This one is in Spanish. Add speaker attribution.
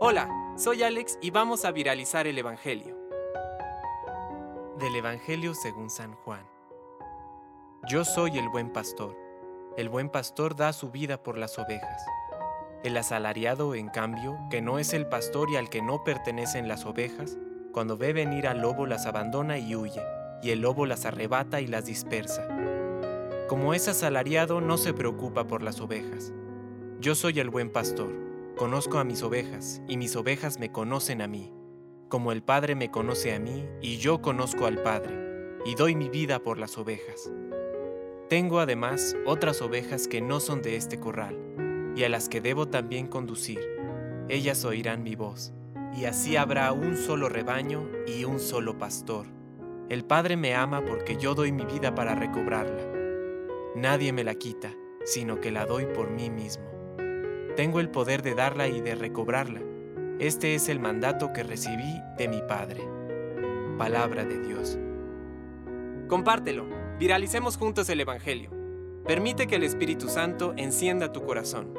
Speaker 1: Hola, soy Alex y vamos a viralizar el Evangelio. Del Evangelio según San Juan. Yo soy el buen pastor. El buen pastor da su vida por las ovejas. El asalariado, en cambio, que no es el pastor y al que no pertenecen las ovejas, cuando ve venir al lobo las abandona y huye, y el lobo las arrebata y las dispersa. Como es asalariado, no se preocupa por las ovejas. Yo soy el buen pastor, conozco a mis ovejas, y mis ovejas me conocen a mí, como el Padre me conoce a mí, y yo conozco al Padre, y doy mi vida por las ovejas. Tengo además otras ovejas que no son de este corral, y a las que debo también conducir. Ellas oirán mi voz, y así habrá un solo rebaño y un solo pastor. El Padre me ama porque yo doy mi vida para recobrarla. Nadie me la quita, sino que la doy por mí mismo. Tengo el poder de darla y de recobrarla. Este es el mandato que recibí de mi Padre. Palabra de Dios. Compártelo. Viralicemos juntos el Evangelio. Permite que el Espíritu Santo encienda tu corazón.